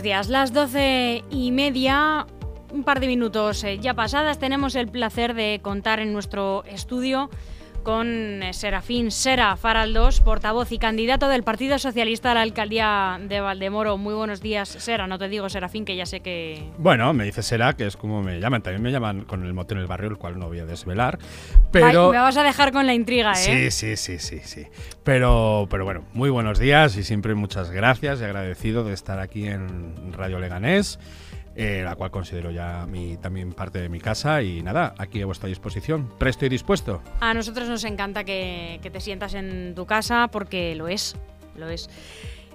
buenos días. Las doce y media, un par de minutos eh, ya pasadas, tenemos el placer de contar en nuestro estudio con eh, Serafín Sera Faraldos, portavoz y candidato del Partido Socialista a la alcaldía de Valdemoro. Muy buenos días, Sera. No te digo Serafín, que ya sé que. Bueno, me dice Sera, que es como me llaman. También me llaman con el mote en el barrio, el cual no voy a desvelar. Pero. me vas a dejar con la intriga, ¿eh? Sí, sí, sí, sí, sí. Pero, pero bueno, muy buenos días y siempre muchas gracias y agradecido de estar aquí en Radio Leganés. Eh, la cual considero ya mi, también parte de mi casa y nada, aquí a vuestra disposición, presto y dispuesto. A nosotros nos encanta que, te sientas en tu casa porque lo es, lo es.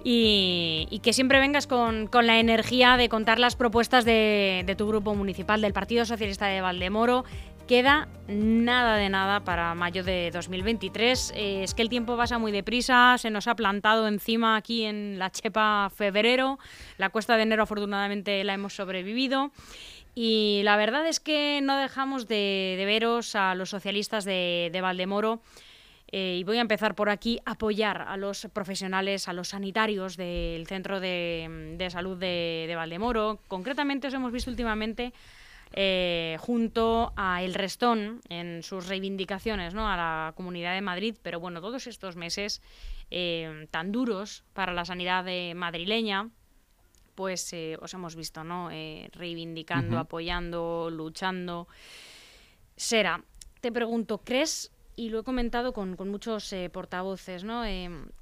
Y, que siempre vengas con, la energía de contar las propuestas de, de, tu grupo municipal, del Partido Socialista de Valdemoro, Queda nada de nada para mayo de 2023. Eh, es que el tiempo pasa muy deprisa, se nos ha plantado encima aquí en la Chepa febrero. La cuesta de enero afortunadamente la hemos sobrevivido. Y la verdad es que no dejamos de, veros a los socialistas de, Valdemoro. Eh, y voy a empezar por aquí, apoyar a los profesionales, a los sanitarios del Centro de, Salud de, de Valdemoro. Concretamente os hemos visto últimamente eh, junto a El Restón en sus reivindicaciones ¿no? a la Comunidad de Madrid. Pero bueno, todos estos meses eh, tan duros para la sanidad madrileña, pues eh, os hemos visto ¿no? reivindicando, apoyando, luchando. Sera, te pregunto, ¿crees, y lo he comentado con, muchos portavoces, ¿no?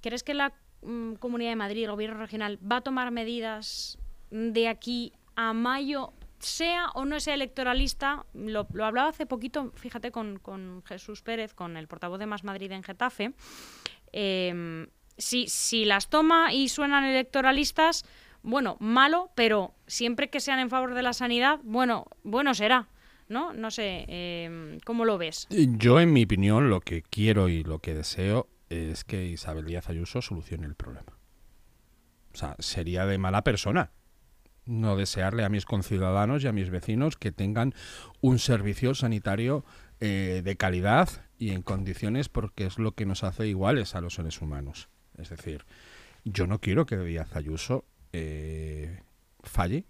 ¿crees que la mm, Comunidad de Madrid, el Gobierno regional, va a tomar medidas de aquí a mayo sea o no sea electoralista, lo, hablaba hace poquito, fíjate, con, Jesús Pérez, con el portavoz de Más Madrid en Getafe, si, si las toma y suenan electoralistas, bueno, malo, pero siempre que sean en favor de la sanidad, bueno, bueno será. ¿No? No sé, em, ¿cómo lo ves? Yo, en mi opinión, lo que quiero y lo que deseo es que Isabel Díaz Ayuso solucione el problema. O sea, sería de mala persona no desearle a mis conciudadanos y a mis vecinos que tengan un servicio sanitario eh, de calidad y en condiciones porque es lo que nos hace iguales a los seres humanos. Es decir, yo no quiero que Díaz Ayuso eh, falle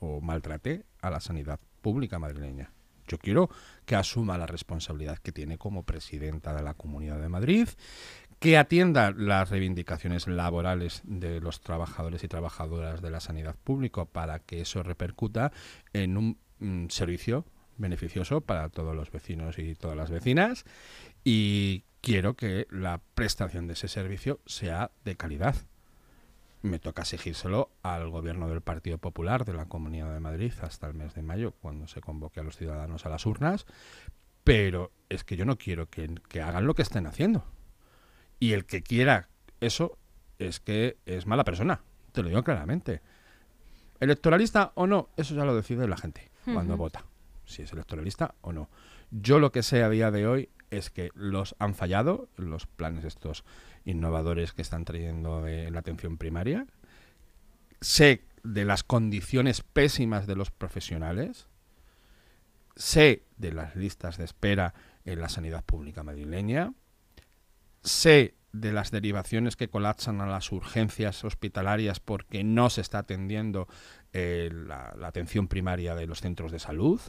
o maltrate a la sanidad pública madrileña. Yo quiero que asuma la responsabilidad que tiene como presidenta de la Comunidad de Madrid, que atienda las reivindicaciones laborales de los trabajadores y trabajadoras de la sanidad pública para que eso repercuta en un mm, servicio beneficioso para todos los vecinos y todas las vecinas. Y quiero que la prestación de ese servicio sea de calidad. Me toca exigírselo al gobierno del Partido Popular de la Comunidad de Madrid hasta el mes de mayo, cuando se convoque a los ciudadanos a las urnas, pero es que yo no quiero que, que hagan lo que estén haciendo y el que quiera eso es que es mala persona, te lo digo claramente. Electoralista o no, eso ya lo decide la gente cuando vota, si es electoralista o no. Yo lo que sé a día de hoy es que los han fallado, los planes estos innovadores que están trayendo en la atención primaria. Sé de las condiciones pésimas de los profesionales. Sé de las listas de espera en la sanidad pública madrileña sé de las derivaciones que colapsan a las urgencias hospitalarias porque no se está atendiendo eh, la, atención primaria de los centros de salud.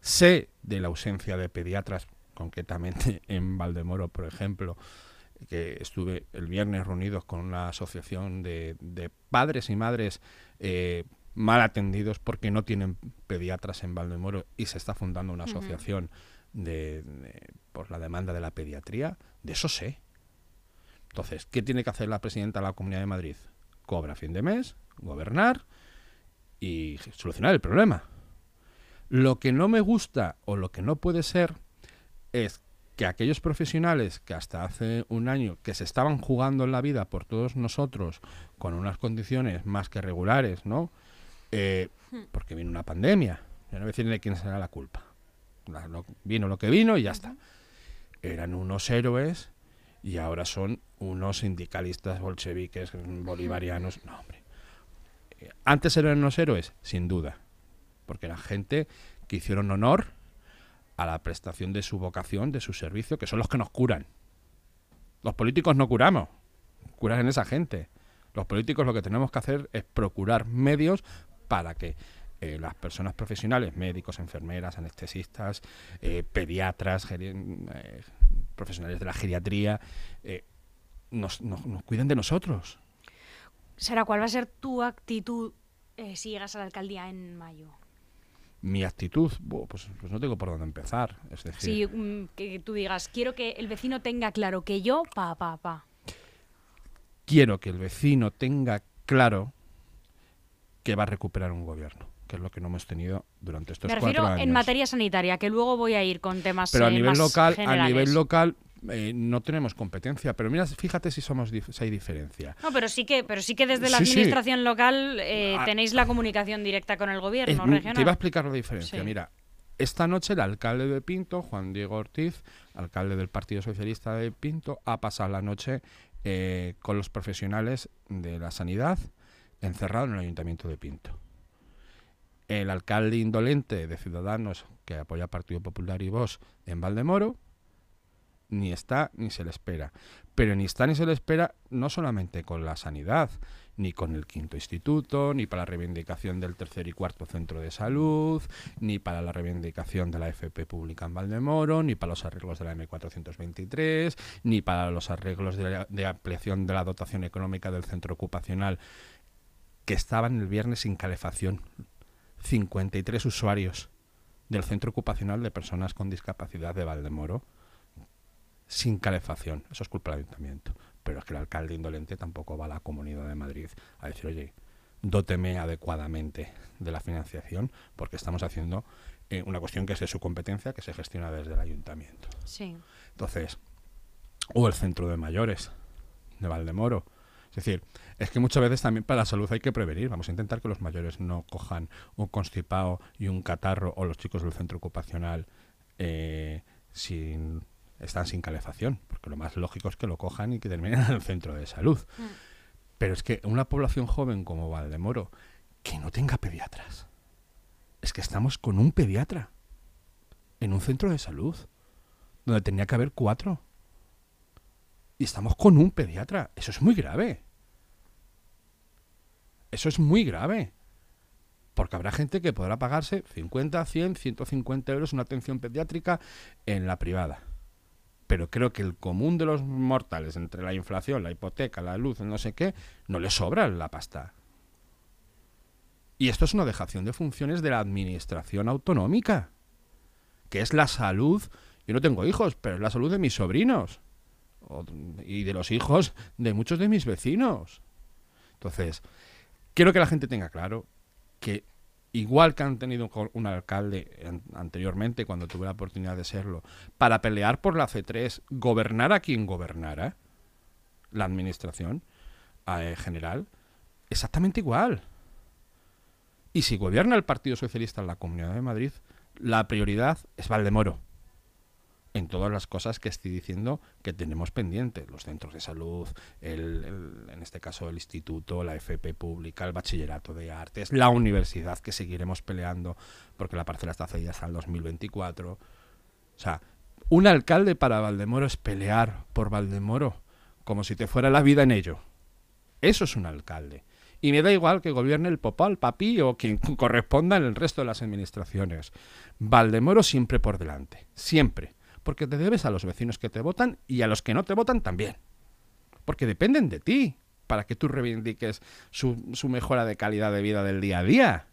Sé de la ausencia de pediatras, concretamente en Valdemoro, por ejemplo, que estuve el viernes reunidos con una asociación de, padres y madres eh, mal atendidos porque no tienen pediatras en Valdemoro y se está fundando una asociación por la demanda de la pediatría. De eso sé. Entonces, ¿qué tiene que hacer la presidenta de la Comunidad de Madrid? Cobra a fin de mes, gobernar y solucionar el problema. Lo que no me gusta o lo que no puede ser es que aquellos profesionales que hasta hace un año que se estaban jugando en la vida por todos nosotros con unas condiciones más que regulares, ¿no? Eh, hmm. porque vino una pandemia, yo no voy a decirle quién será la culpa. vino lo que vino y ya está. Eran unos héroes y ahora son unos sindicalistas bolcheviques bolivarianos. No, hombre. Eh, antes eran unos héroes, sin duda, porque era gente que hicieron honor a la prestación de su vocación, de su servicio, que son los que nos curan. Los políticos no curamos, curan esa gente. Los políticos lo que tenemos que hacer es procurar medios para que eh, las personas profesionales, médicos, enfermeras, anestesistas, eh, pediatras, eh, profesionales de la geriatría, nos, cuiden de nosotros. Sara, ¿cuál va a ser tu actitud si llegas a la alcaldía en mayo? mi actitud, pues, pues, no tengo por dónde empezar. Es decir, sí, mm, que tú digas, quiero que el vecino tenga claro que yo, pa, pa, pa. Quiero que el vecino tenga claro que va a recuperar un gobierno que es lo que no hemos tenido durante estos cuatro años. Me refiero en materia sanitaria, que luego voy a ir con temas Pero a eh, nivel local, a nivel local eh, no tenemos competencia. Pero mira, fíjate si somos si hay diferencia. No, pero sí que, pero sí que desde la administración local eh, ah. tenéis la comunicación directa con el gobierno regional. Te iba a explicar la diferencia. Mira, esta noche el alcalde de Pinto, Juan Diego Ortiz, alcalde del Partido Socialista de Pinto, ha pasado la noche con los profesionales de la sanidad encerrado en el ayuntamiento de Pinto el alcalde indolente de Ciudadanos que apoya Partido Popular y Vox en Valdemoro, ni está ni se le espera. Pero ni está ni se le espera no solamente con la sanidad, ni con el quinto instituto, ni para la reivindicación del tercer y cuarto centro de salud, ni para la reivindicación de la FP pública en Valdemoro, ni para los arreglos de la M423, ni para los arreglos de, de ampliación de la dotación económica del centro ocupacional que estaban el viernes sin calefacción 53 usuarios del Centro Ocupacional de Personas con Discapacidad de Valdemoro sin calefacción. Eso es culpa del ayuntamiento. Pero es que el alcalde indolente tampoco va a la Comunidad de Madrid a decir, oye, dóteme adecuadamente de la financiación porque estamos haciendo eh, una cuestión que es de su competencia, que se gestiona desde el ayuntamiento. Sí. Entonces, o el centro de mayores de Valdemoro, es decir, es que muchas veces también para la salud hay que prevenir. Vamos a intentar que los mayores no cojan un constipado y un catarro o los chicos del centro ocupacional eh, sin, están sin calefacción, porque lo más lógico es que lo cojan y que terminen en el centro de salud. Mm. Pero es que una población joven como Valdemoro, que no tenga pediatras, es que estamos con un pediatra en un centro de salud, donde tenía que haber cuatro y estamos con un pediatra. Eso es muy grave. Eso es muy grave. Porque habrá gente que podrá pagarse 50, 100, 150 euros una atención pediátrica en la privada. Pero creo que el común de los mortales, entre la inflación, la hipoteca, la luz, no sé qué, no le sobra la pasta. Y esto es una dejación de funciones de la administración autonómica, que es la salud. Yo no tengo hijos, pero es la salud de mis sobrinos y de los hijos de muchos de mis vecinos. Entonces, quiero que la gente tenga claro que igual que han tenido un alcalde anteriormente, cuando tuve la oportunidad de serlo, para pelear por la C3, gobernar a quien gobernara, la administración eh, general, exactamente igual. Y si gobierna el Partido Socialista en la Comunidad de Madrid, la prioridad es Valdemoro en todas las cosas que estoy diciendo que tenemos pendientes, los centros de salud, el, en este caso el instituto, la FP pública, el bachillerato de artes, la universidad que seguiremos peleando porque la parcela está cedida hasta el 2024. O sea, un alcalde para Valdemoro es pelear por Valdemoro como si te fuera la vida en ello. Eso es un alcalde. Y me da igual que gobierne el Popal, el Papi o quien corresponda en el resto de las administraciones. Valdemoro siempre por delante. Siempre porque te debes a los vecinos que te votan y a los que no te votan también. Porque dependen de ti para que tú reivindiques su, mejora de calidad de vida del día a día.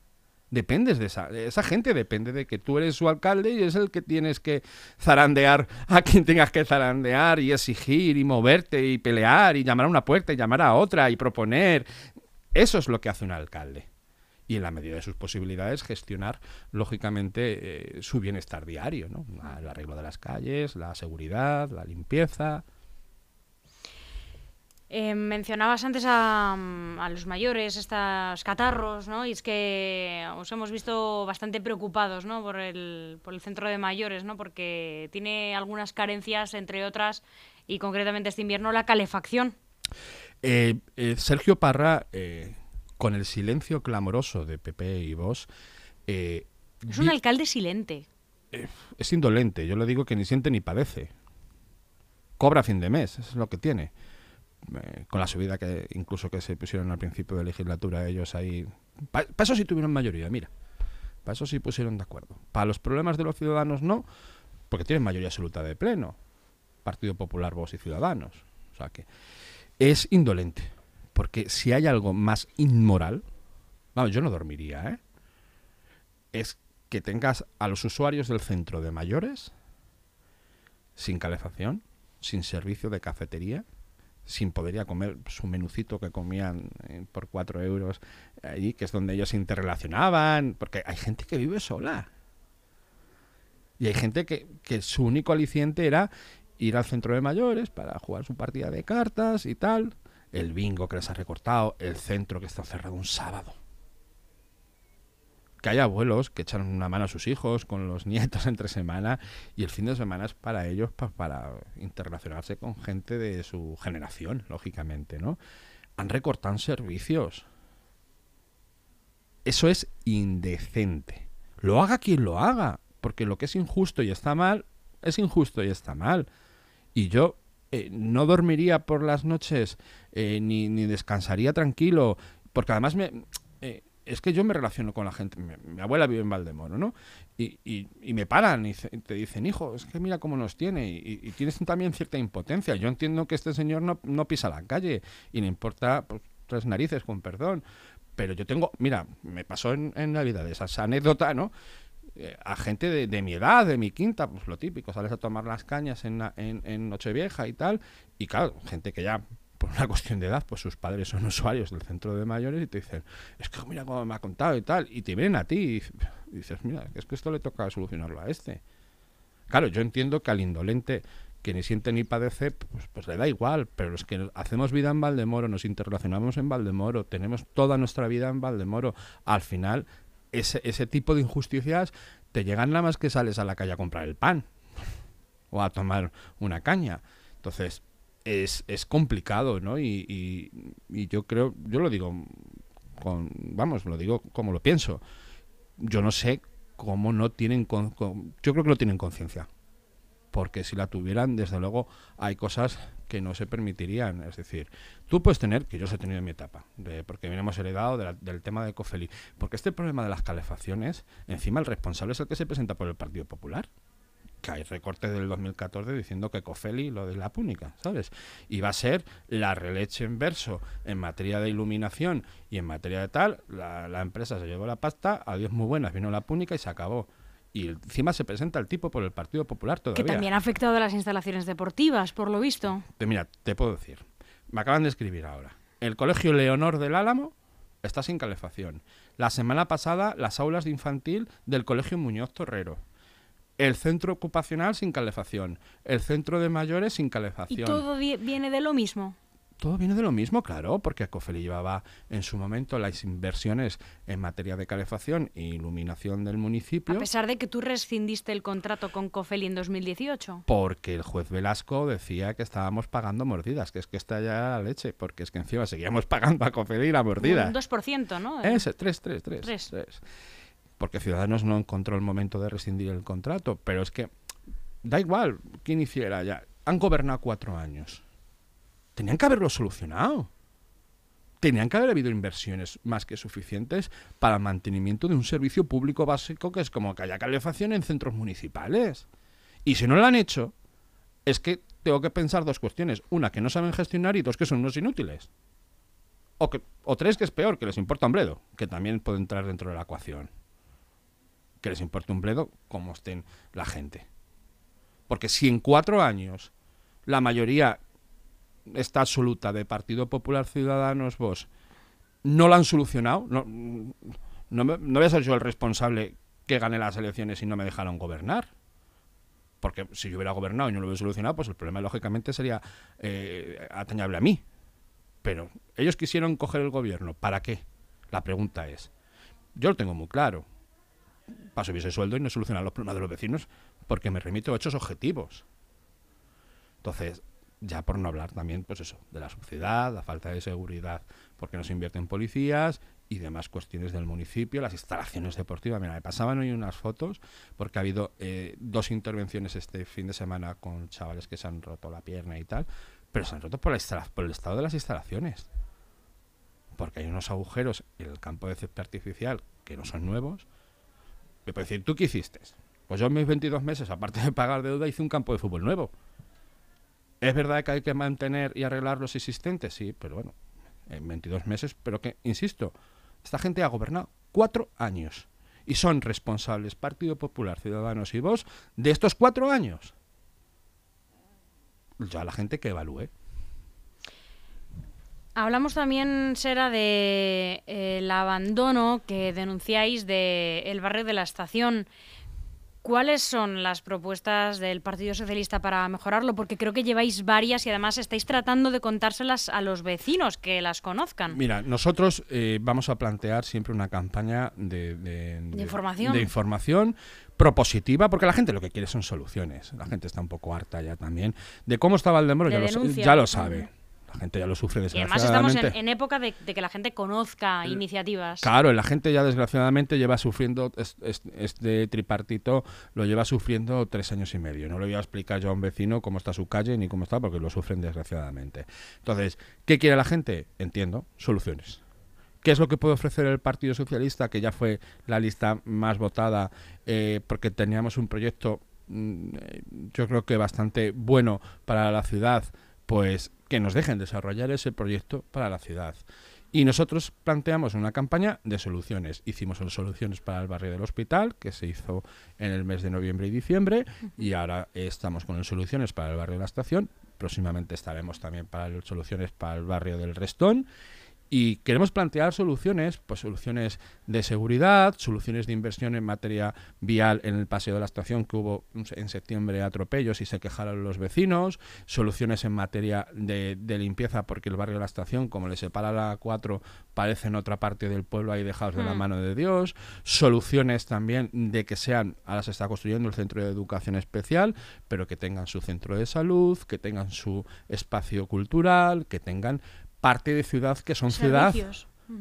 Dependes de esa, esa gente, depende de que tú eres su alcalde y es el que tienes que zarandear a quien tengas que zarandear y exigir y moverte y pelear y llamar a una puerta y llamar a otra y proponer. Eso es lo que hace un alcalde y en la medida de sus posibilidades gestionar lógicamente eh, su bienestar diario, ¿no? el arreglo de las calles, la seguridad, la limpieza. Eh, mencionabas antes a, los mayores, estos catarros, ¿no? Y es que os hemos visto bastante preocupados, ¿no? Por el, por el centro de mayores, ¿no? Porque tiene algunas carencias, entre otras, y concretamente este invierno, la calefacción. Eh, Sergio Parra con el silencio clamoroso de PP y vos. Eh, es un alcalde silente. Eh, es indolente, yo le digo que ni siente ni padece. Cobra a fin de mes, es lo que tiene. eh, con la subida que incluso que se pusieron al principio de legislatura ellos ahí. Para eso sí tuvieron mayoría, mira. Para eso sí pusieron de acuerdo. Para los problemas de los ciudadanos no, porque tienen mayoría absoluta de pleno. Partido Popular, Vos y Ciudadanos. O sea que es indolente. Porque si hay algo más inmoral, vamos, yo no dormiría, ¿eh? Es que tengas a los usuarios del centro de mayores sin calefacción, sin servicio de cafetería, sin poder ir a comer su menucito que comían eh, por cuatro euros allí, que es donde ellos se interrelacionaban, porque hay gente que vive sola. Y hay gente que, que su único aliciente era ir al centro de mayores para jugar su partida de cartas y tal, el bingo que les ha recortado, el centro que está cerrado un sábado que hay abuelos que echan una mano a sus hijos con los nietos entre semana y el fin de semana es para ellos para interrelacionarse con gente de su generación, lógicamente, ¿no? Han recortado servicios. Eso es indecente. Lo haga quien lo haga, porque lo que es injusto y está mal, es injusto y está mal. Y yo eh, no dormiría por las noches eh, ni, ni, descansaría tranquilo, porque además me, eh, es que yo me relaciono con la gente. Mi, abuela vive en Valdemoro, ¿no? Y, y, me paran y, te dicen, hijo, es que mira cómo nos tiene. Y, tienes también cierta impotencia. Yo entiendo que este señor no, no pisa la calle y le importa pues, tres narices, con perdón. Pero yo tengo, mira, me pasó en, en Navidad esa, anécdota, ¿no? Eh, a gente de, de, mi edad, de mi quinta, pues lo típico, sales a tomar las cañas en, en, en Nochevieja y tal. Y claro, gente que ya por una cuestión de edad, pues sus padres son usuarios del centro de mayores y te dicen, es que mira cómo me ha contado y tal, y te vienen a ti y, dices, mira, es que esto le toca solucionarlo a este. Claro, yo entiendo que al indolente que ni siente ni padece, pues, pues le da igual, pero los que hacemos vida en Valdemoro, nos interrelacionamos en Valdemoro, tenemos toda nuestra vida en Valdemoro, al final ese, ese tipo de injusticias te llegan nada más que sales a la calle a comprar el pan o a tomar una caña. Entonces, es, es complicado, ¿no? Y, y, yo creo, yo lo digo con, vamos, lo digo como lo pienso. Yo no sé cómo no tienen, con, yo creo que no tienen conciencia. Porque si la tuvieran, desde luego, hay cosas que no se permitirían. Es decir, tú puedes tener, que yo he tenido en mi etapa, de, porque hemos heredado del tema de Cofeli, porque este problema de las calefacciones, encima el responsable es el que se presenta por el Partido Popular que hay recortes del 2014 diciendo que Cofeli lo de la púnica, ¿sabes? Y va a ser la releche en verso en materia de iluminación y en materia de tal, la, empresa se llevó la pasta, adiós muy buenas, vino la púnica y se acabó. Y encima se presenta el tipo por el Partido Popular todavía. Que también ha afectado a las instalaciones deportivas, por lo visto. Mira, te puedo decir. Me acaban de escribir ahora. El Colegio Leonor del Álamo está sin calefacción. La semana pasada, las aulas de infantil del Colegio Muñoz Torrero el centro ocupacional sin calefacción, el centro de mayores sin calefacción. ¿Y todo viene de lo mismo? Todo viene de lo mismo, claro, porque Cofeli llevaba en su momento las inversiones en materia de calefacción e iluminación del municipio. A pesar de que tú rescindiste el contrato con Cofeli en 2018. Porque el juez Velasco decía que estábamos pagando mordidas, que es que está ya la leche, porque es que encima seguíamos pagando a Cofeli la mordida. Un 2%, ¿no? Ese, 3, 3, 3. 3. 3 porque Ciudadanos no encontró el momento de rescindir el contrato, pero es que da igual quién hiciera ya. Han gobernado cuatro años. Tenían que haberlo solucionado. Tenían que haber habido inversiones más que suficientes para el mantenimiento de un servicio público básico que es como que haya calefacción en centros municipales. Y si no lo han hecho, es que tengo que pensar dos cuestiones. Una, que no saben gestionar y dos, que son unos inútiles. O, tres, que es peor, que les importa un bledo, que también puede entrar dentro de la ecuación que les importe un bledo cómo estén la gente. Porque si en cuatro años la mayoría está absoluta de Partido Popular Ciudadanos vos no lo han solucionado, no, no, voy a ser yo el responsable que gane las elecciones y no me dejaron gobernar. Porque si yo hubiera gobernado y no lo hubiera solucionado, pues el problema lógicamente sería eh, atañable a mí. Pero ellos quisieron coger el gobierno. ¿Para qué? La pregunta es. Yo lo tengo muy claro para subirse sueldo y no solucionar los problemas de los vecinos porque me remito a hechos objetivos. Entonces, ya por no hablar también, pues eso, de la suciedad, la falta de seguridad, porque no se invierte en policías y demás cuestiones del municipio, las instalaciones deportivas. Mira, me pasaban hoy unas fotos porque ha habido eh, dos intervenciones este fin de semana con chavales que se han roto la pierna y tal, pero se han roto por, por el estado de las instalaciones. Porque hay unos agujeros en el campo de césped artificial que no son nuevos. Me puede decir, ¿tú qué hiciste? Pues yo en mis 22 meses, aparte de pagar deuda, hice un campo de fútbol nuevo. ¿Es verdad que hay que mantener y arreglar los existentes? Sí, pero bueno, en 22 meses, pero que, insisto, esta gente ha gobernado cuatro años y son responsables Partido Popular, Ciudadanos y vos de estos cuatro años. Ya la gente que evalúe. Hablamos también, Sera, de eh, el abandono que denunciáis del barrio de la estación. ¿Cuáles son las propuestas del Partido Socialista para mejorarlo? Porque creo que lleváis varias y además estáis tratando de contárselas a los vecinos que las conozcan. Mira, nosotros eh, vamos a plantear siempre una campaña de, información. de información propositiva, porque la gente lo que quiere son soluciones. La gente está un poco harta ya también. De cómo estaba el demoro, ya, ya lo sabe la gente ya lo sufre desgraciadamente. Y además estamos en, época de, que la gente conozca iniciativas. Claro, la gente ya desgraciadamente lleva sufriendo este tripartito, lo lleva sufriendo tres años y medio. No le voy a explicar yo a un vecino cómo está su calle ni cómo está, porque lo sufren desgraciadamente. Entonces, ¿qué quiere la gente? Entiendo, soluciones. ¿Qué es lo que puede ofrecer el Partido Socialista, que ya fue la lista más votada, eh, porque teníamos un proyecto, mm, eh, yo creo que bastante bueno para la ciudad? Pues que nos dejen desarrollar ese proyecto para la ciudad. Y nosotros planteamos una campaña de soluciones. Hicimos soluciones para el barrio del hospital, que se hizo en el mes de noviembre y diciembre, y ahora estamos con soluciones para el barrio de la estación. Próximamente estaremos también para soluciones para el barrio del Restón y queremos plantear soluciones, pues soluciones de seguridad, soluciones de inversión en materia vial en el paseo de la estación que hubo en septiembre atropellos y se quejaron los vecinos, soluciones en materia de, limpieza porque el barrio de la estación, como le separa la 4, parece en otra parte del pueblo ahí dejados de la hmm. mano de Dios, soluciones también de que sean, ahora se está construyendo el centro de educación especial, pero que tengan su centro de salud, que tengan su espacio cultural, que tengan parte de ciudad que son ciudad.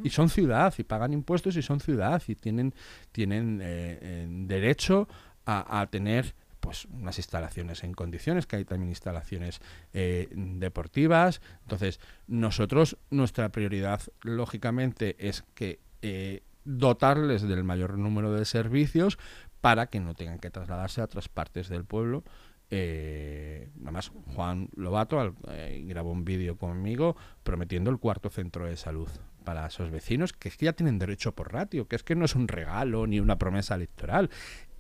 Y son ciudad, y pagan impuestos y son ciudad, y tienen, tienen eh, derecho a, tener pues unas instalaciones en condiciones, que hay también instalaciones eh, deportivas. Entonces, nosotros, nuestra prioridad, lógicamente, es que eh, dotarles del mayor número de servicios para que no tengan que trasladarse a otras partes del pueblo eh, además, Juan Lobato eh, grabó un vídeo conmigo prometiendo el cuarto centro de salud para esos vecinos, que es que ya tienen derecho por ratio, que es que no es un regalo ni una promesa electoral,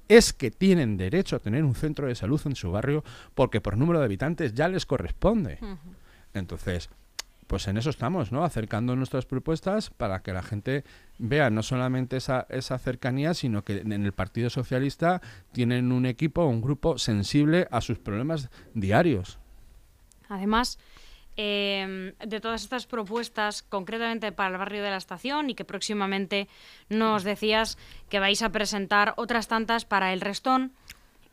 es que tienen derecho a tener un centro de salud en su barrio porque por número de habitantes ya les corresponde. Entonces, pues en eso estamos, ¿no? Acercando nuestras propuestas para que la gente vea no solamente esa, esa cercanía, sino que en el Partido Socialista tienen un equipo, un grupo sensible a sus problemas diarios. Además, em, de todas estas propuestas, concretamente para el barrio de la estación, y que próximamente nos decías que vais a presentar otras tantas para el restón,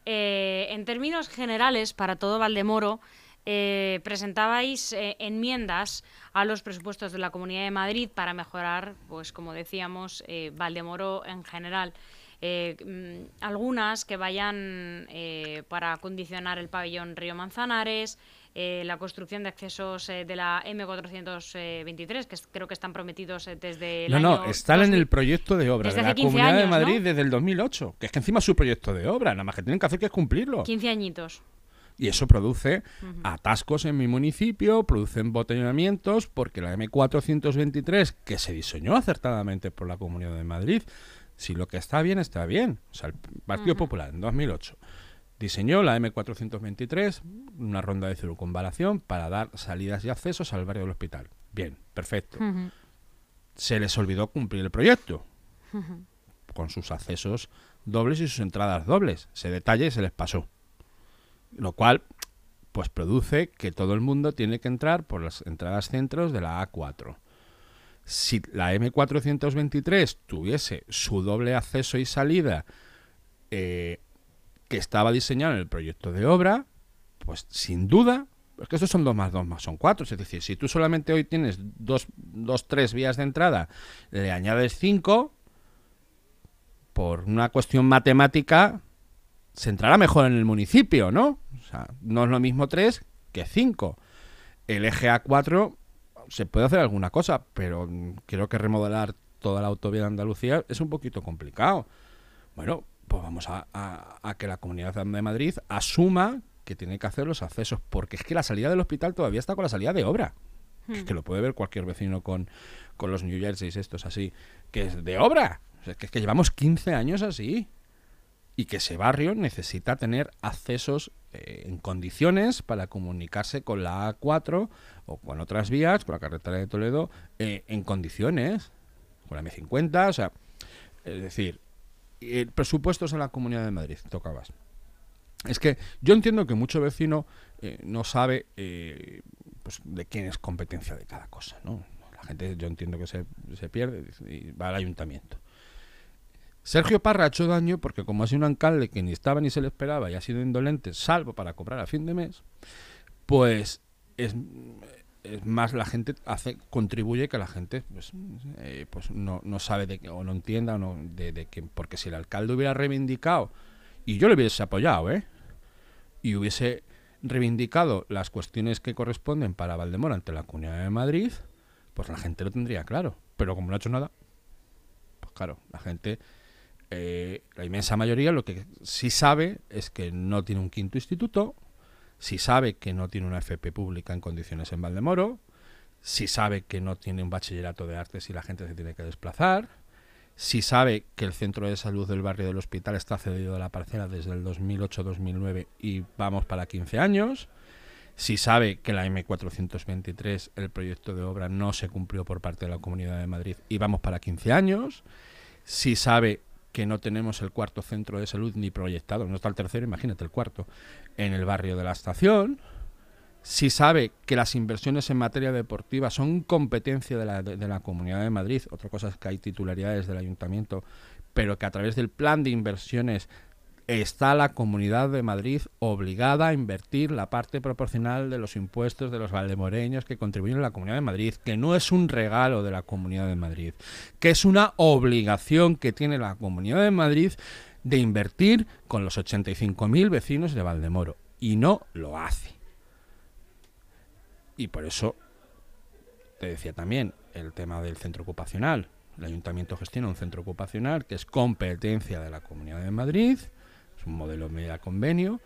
eh, en términos generales, para todo Valdemoro, eh, presentabais eh, enmiendas a los presupuestos de la Comunidad de Madrid para mejorar, pues como decíamos, eh, Valdemoro en general. Mm, algunas que vayan para condicionar el pabellón Río Manzanares, la construcción de accesos de la M423, que creo que están prometidos desde el no, No, están en el proyecto de obra de la Comunidad de Madrid desde el 2008, que es que encima es su proyecto de obra, nada más que tienen que hacer que es cumplirlo. 15 añitos. Y eso produce atascos en mi municipio, produce embotellamientos, porque la M423, que se diseñó acertadamente por la Comunidad de Madrid, si lo que está bien, está bien. O sea, el Partido Popular en 2008 diseñó la M423, una ronda de circunvalación para dar salidas y accesos al barrio del hospital. Bien, perfecto. Se les olvidó cumplir el proyecto con sus accesos dobles y sus entradas dobles. Se detalle y se les pasó. Lo cual pues produce que todo el mundo tiene que entrar por las entradas centros de la A4. Si la M423 tuviese su doble acceso y salida eh, que estaba diseñado en el proyecto de obra, pues sin duda, es que estos son dos más dos más son cuatro. Es decir, si tú solamente hoy tienes dos, dos tres vías de entrada, le añades cinco, por una cuestión matemática, se entrará mejor en el municipio, ¿no? O sea, no es lo mismo tres que cinco. el eje A4 se puede hacer alguna cosa, pero creo que remodelar toda la autovía de Andalucía es un poquito complicado. Bueno, pues vamos a, a que la Comunidad de Madrid asuma que tiene que hacer los accesos, porque es que la salida del hospital todavía está con la salida de obra. Hmm. Que lo puede ver cualquier vecino con, con los New Jerseys estos así, que es de obra. es que llevamos 15 años así. Y que ese barrio necesita tener accesos eh, en condiciones para comunicarse con la A4 o con otras vías, con la carretera de Toledo, eh, en condiciones. Con la M50, o sea, es decir, el presupuesto es en la Comunidad de Madrid, tocabas. Es que yo entiendo que mucho vecino eh, no sabe eh, pues, de quién es competencia de cada cosa, ¿no? La gente, yo entiendo que se, se pierde y va al ayuntamiento. Sergio Parra ha hecho daño porque como ha sido un alcalde que ni estaba ni se le esperaba y ha sido indolente, salvo para cobrar a fin de mes, pues es, más la gente hace contribuye que la gente pues, eh, pues no, no, sabe de, o no entienda o no, de, de que porque si el alcalde hubiera reivindicado y yo le hubiese apoyado, ¿eh? Y hubiese reivindicado las cuestiones que corresponden para Valdemoro ante la Comunidad de Madrid, pues la gente lo tendría claro. Pero como no ha hecho nada, pues claro, la gente, eh, la inmensa mayoría, lo que sí sabe es que no tiene un quinto instituto, sí sabe que no tiene una FP pública en condiciones en Valdemoro, sí sabe que no tiene un bachillerato de artes y la gente se tiene que desplazar, si sabe que el centro de salud del barrio del hospital está cedido a la parcela desde el 2008-2009 y vamos para 15 años, si sabe que la M423, el proyecto de obra, no se cumplió por parte de la Comunidad de Madrid y vamos para 15 años, si sabe que no tenemos el cuarto centro de salud ni proyectado, no está el tercero, imagínate el cuarto, en el barrio de la estación, si sabe que las inversiones en materia deportiva son competencia de la, de, la, Comunidad de Madrid, otra cosa es que hay titularidades del Ayuntamiento, pero que a través del plan de inversiones está la Comunidad de Madrid obligada a invertir la parte proporcional de los impuestos de los valdemoreños que contribuyen a la Comunidad de Madrid, que no es un regalo de la Comunidad de Madrid, que es una obligación que tiene la Comunidad de Madrid de invertir con los 85.000 vecinos de Valdemoro, y no lo hace. Y por eso te decía también el tema del centro ocupacional. El ayuntamiento gestiona un centro ocupacional que es competencia de la Comunidad de Madrid, es un modelo media convenio,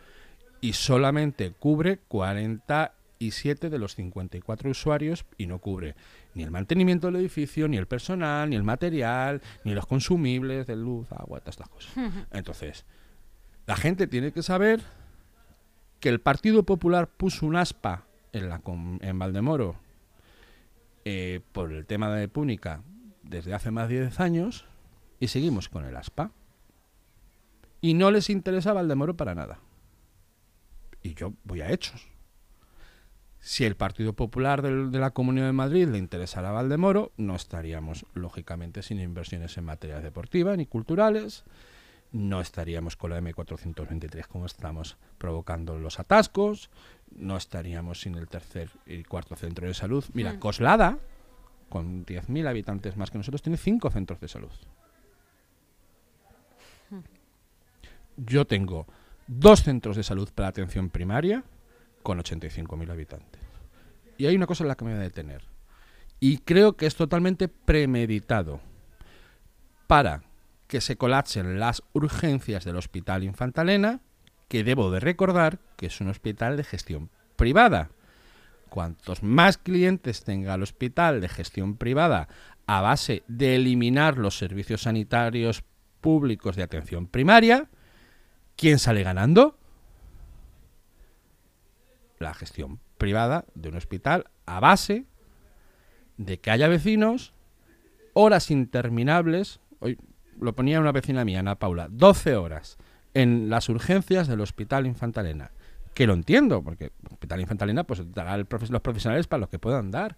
y solamente cubre 47 de los 54 usuarios y no cubre ni el mantenimiento del edificio, ni el personal, ni el material, ni los consumibles de luz, agua, todas estas cosas. Entonces, la gente tiene que saber que el Partido Popular puso un aspa en, la, en Valdemoro eh, por el tema de Púnica desde hace más de 10 años y seguimos con el ASPA. Y no les interesa Valdemoro para nada. Y yo voy a hechos. Si el Partido Popular de la Comunidad de Madrid le interesara a Valdemoro, no estaríamos, lógicamente, sin inversiones en materias deportivas ni culturales, no estaríamos con la M423 como estamos provocando los atascos, no estaríamos sin el tercer y cuarto centro de salud. Mira, hmm. Coslada, con 10.000 habitantes más que nosotros, tiene cinco centros de salud. Hmm. Yo tengo dos centros de salud para atención primaria con 85.000 habitantes. Y hay una cosa en la que me voy a detener. Y creo que es totalmente premeditado para que se colapsen las urgencias del Hospital Infantalena, que debo de recordar que es un hospital de gestión privada. Cuantos más clientes tenga el hospital de gestión privada a base de eliminar los servicios sanitarios públicos de atención primaria, ¿quién sale ganando? La gestión privada de un hospital a base de que haya vecinos, horas interminables. Hoy lo ponía una vecina mía, Ana Paula, 12 horas en las urgencias del Hospital Infantalena. Que lo entiendo, porque el Hospital Infantalena pues dará los profesionales para los que puedan dar.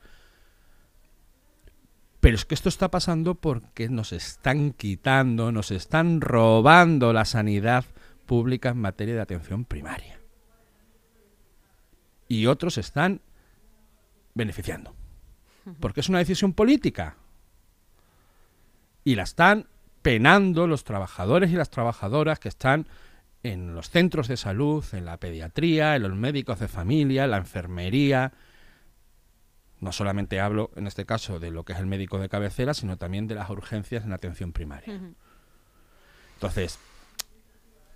Pero es que esto está pasando porque nos están quitando, nos están robando la sanidad pública en materia de atención primaria. Y otros están beneficiando. Porque es una decisión política. Y la están penando los trabajadores y las trabajadoras que están en los centros de salud, en la pediatría, en los médicos de familia, en la enfermería, No solamente hablo, en este caso, de lo que es el médico de cabecera, sino también de las urgencias en atención primaria. Entonces,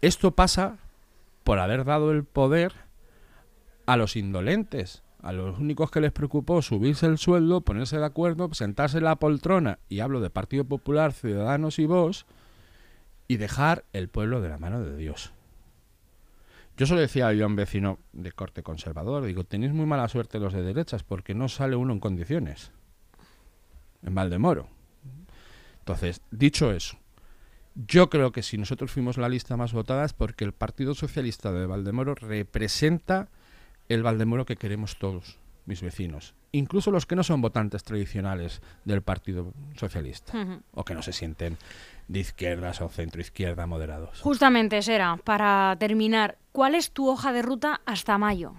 esto pasa por haber dado el poder a los indolentes, a los únicos que les preocupó subirse el sueldo, ponerse de acuerdo, sentarse en la poltrona, y hablo de Partido Popular, Ciudadanos y vos, y dejar el pueblo de la mano de Dios. Yo solo decía a un vecino de corte conservador, digo, tenéis muy mala suerte los de derechas porque no sale uno en condiciones en Valdemoro. Entonces, dicho eso, yo creo que si nosotros fuimos la lista más votada es porque el Partido Socialista de Valdemoro representa el Valdemoro que queremos todos, mis vecinos, incluso los que no son votantes tradicionales del Partido Socialista o que no se sienten de izquierdas o centro izquierda moderados. Justamente, Sera, para terminar, ¿cuál es tu hoja de ruta hasta mayo?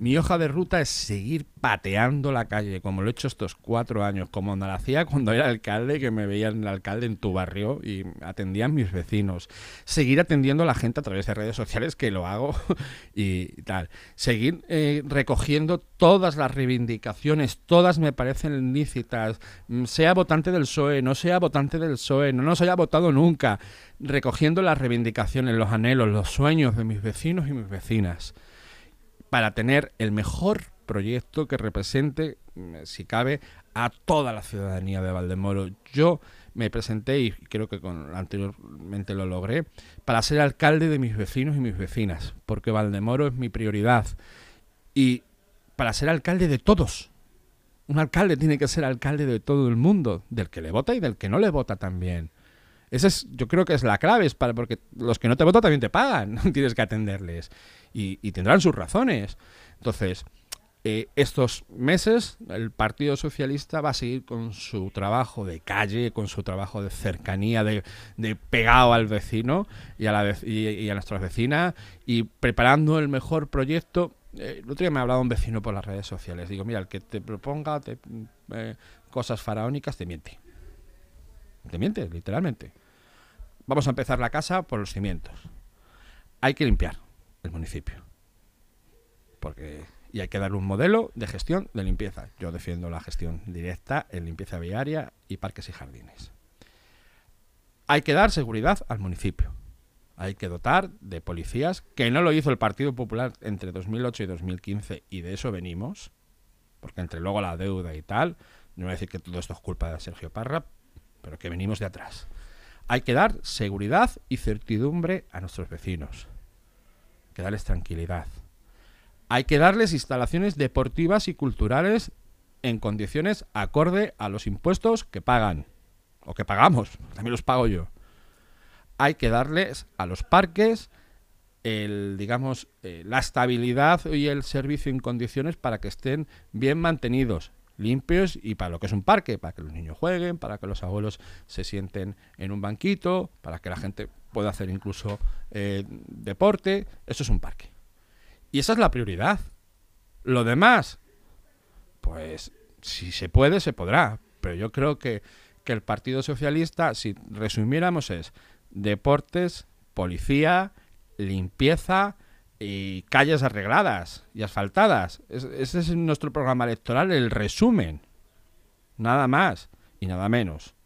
Mi hoja de ruta es seguir pateando la calle, como lo he hecho estos cuatro años, como la hacía cuando era alcalde, que me veían el alcalde en tu barrio y atendían mis vecinos. Seguir atendiendo a la gente a través de redes sociales, que lo hago y tal. Seguir eh, recogiendo todas las reivindicaciones, todas me parecen lícitas, mm, sea votante del PSOE, no sea votante del PSOE, no nos haya votado nunca, recogiendo las reivindicaciones, los anhelos, los sueños de mis vecinos y mis vecinas para tener el mejor proyecto que represente, mm, si cabe, a toda la ciudadanía de Valdemoro. Yo me presenté y creo que con, anteriormente lo logré para ser alcalde de mis vecinos y mis vecinas, porque Valdemoro es mi prioridad y para ser alcalde de todos. Un alcalde tiene que ser alcalde de todo el mundo, del que le vota y del que no le vota también. Esa es, yo creo que es la clave, es para, porque los que no te votan también te pagan, tienes que atenderles y, tendrán sus razones. Entonces, eh, estos meses el Partido Socialista va a seguir con su trabajo de calle, con su trabajo de cercanía, de, pegado al vecino y a, nuestras vecinas y preparando el mejor proyecto. Eh, el otro día me ha hablado un vecino por las redes sociales. Digo, mira, el que te proponga eh, cosas faraónicas te miente. Te miente, literalmente. Vamos a empezar la casa por los cimientos. Hay que limpiar el municipio. Porque y hay que darle un modelo de gestión de limpieza. Yo defiendo la gestión directa en limpieza viaria y parques y jardines. Hay que dar seguridad al municipio. Hay que dotar de policías, que no lo hizo el Partido Popular entre 2008 y 2015, y de eso venimos, porque entre luego la deuda y tal, no voy a decir que todo esto es culpa de Sergio Parra, pero que venimos de atrás. Hay que dar seguridad y certidumbre a nuestros vecinos que darles tranquilidad. Hay que darles instalaciones deportivas y culturales en condiciones acorde a los impuestos que pagan. O que pagamos, también los pago yo. Hay que darles a los parques el, digamos, eh, la estabilidad y el servicio en condiciones para que estén bien mantenidos, limpios y para lo que es un parque, para que los niños jueguen, para que los abuelos se sienten en un banquito, para que la gente puede hacer incluso eh, deporte. Eso es un parque. Y esa es la prioridad. Lo demás, pues si se puede, se podrá. Pero yo creo que, que el Partido Socialista, si resumiéramos, es deportes, policía, limpieza y calles arregladas y asfaltadas. ese es nuestro programa electoral, el resumen. Nada más y nada menos.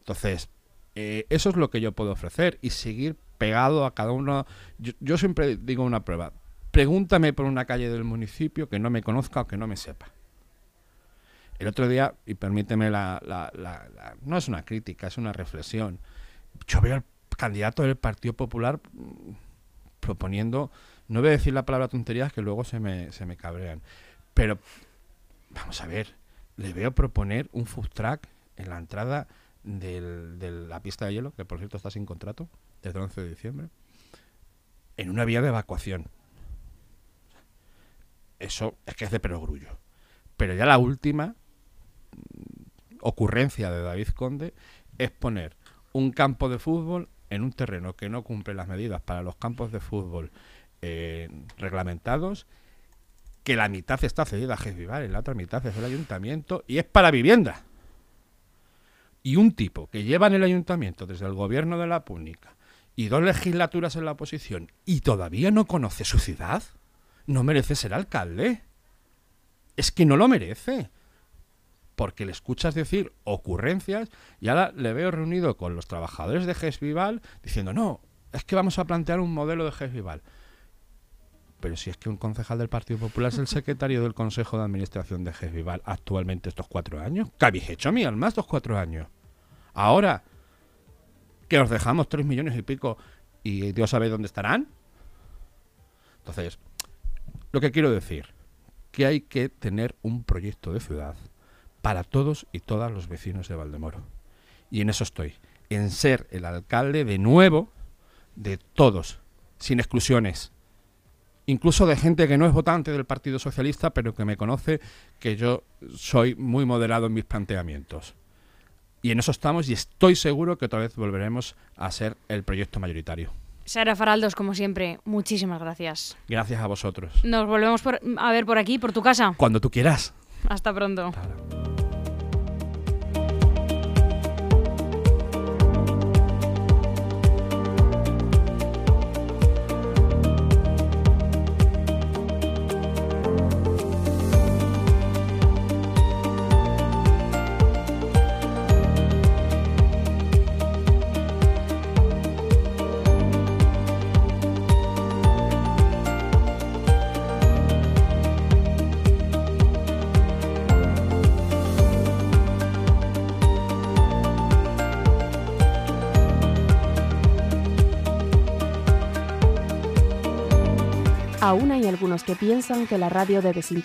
Entonces, eh, eso es lo que yo puedo ofrecer y seguir pegado a cada uno. Yo, siempre digo una prueba. Pregúntame por una calle del municipio que no me conozca o que no me sepa. El otro día, y permíteme la, No es una crítica, es una reflexión. Yo veo al candidato del Partido Popular mm, proponiendo... No voy a decir la palabra tonterías que luego se me, se me cabrean. Pero, vamos a ver, le veo proponer un food track en la entrada de la pista de hielo, que por cierto está sin contrato, desde el 11 de diciembre, en una vía de evacuación. Eso es que es de perogrullo. Pero ya la última mm, ocurrencia de David Conde es poner un campo de fútbol en un terreno que no cumple las medidas para los campos de fútbol eh, reglamentados, que la mitad está cedida a Gesvivar y la otra mitad es del ayuntamiento y es para vivienda y un tipo que lleva en el ayuntamiento desde el gobierno de la pública y dos legislaturas en la oposición y todavía no conoce su ciudad, no merece ser alcalde. es que no lo merece. Porque le escuchas decir ocurrencias y ahora le veo reunido con los trabajadores de GES Vival diciendo, no, es que vamos a plantear un modelo de GES Vival. Pero si es que un concejal del Partido Popular es el secretario del Consejo de Administración de GES Vival actualmente estos cuatro años. ¿Qué habéis hecho, mi alma, estos cuatro años? Ahora que os dejamos tres millones y pico y Dios sabe dónde estarán. Entonces, lo que quiero decir, que hay que tener un proyecto de ciudad para todos y todas los vecinos de Valdemoro. Y en eso estoy, en ser el alcalde de nuevo de todos, sin exclusiones. Incluso de gente que no es votante del Partido Socialista, pero que me conoce que yo soy muy moderado en mis planteamientos. Y en eso estamos y estoy seguro que otra vez volveremos a ser el proyecto mayoritario. Sara Faraldos, como siempre, muchísimas gracias. Gracias a vosotros. Nos volvemos a ver por aquí, por tu casa. Cuando tú quieras. Hasta pronto. Aún hay algunos que piensan que la radio debe sintonizar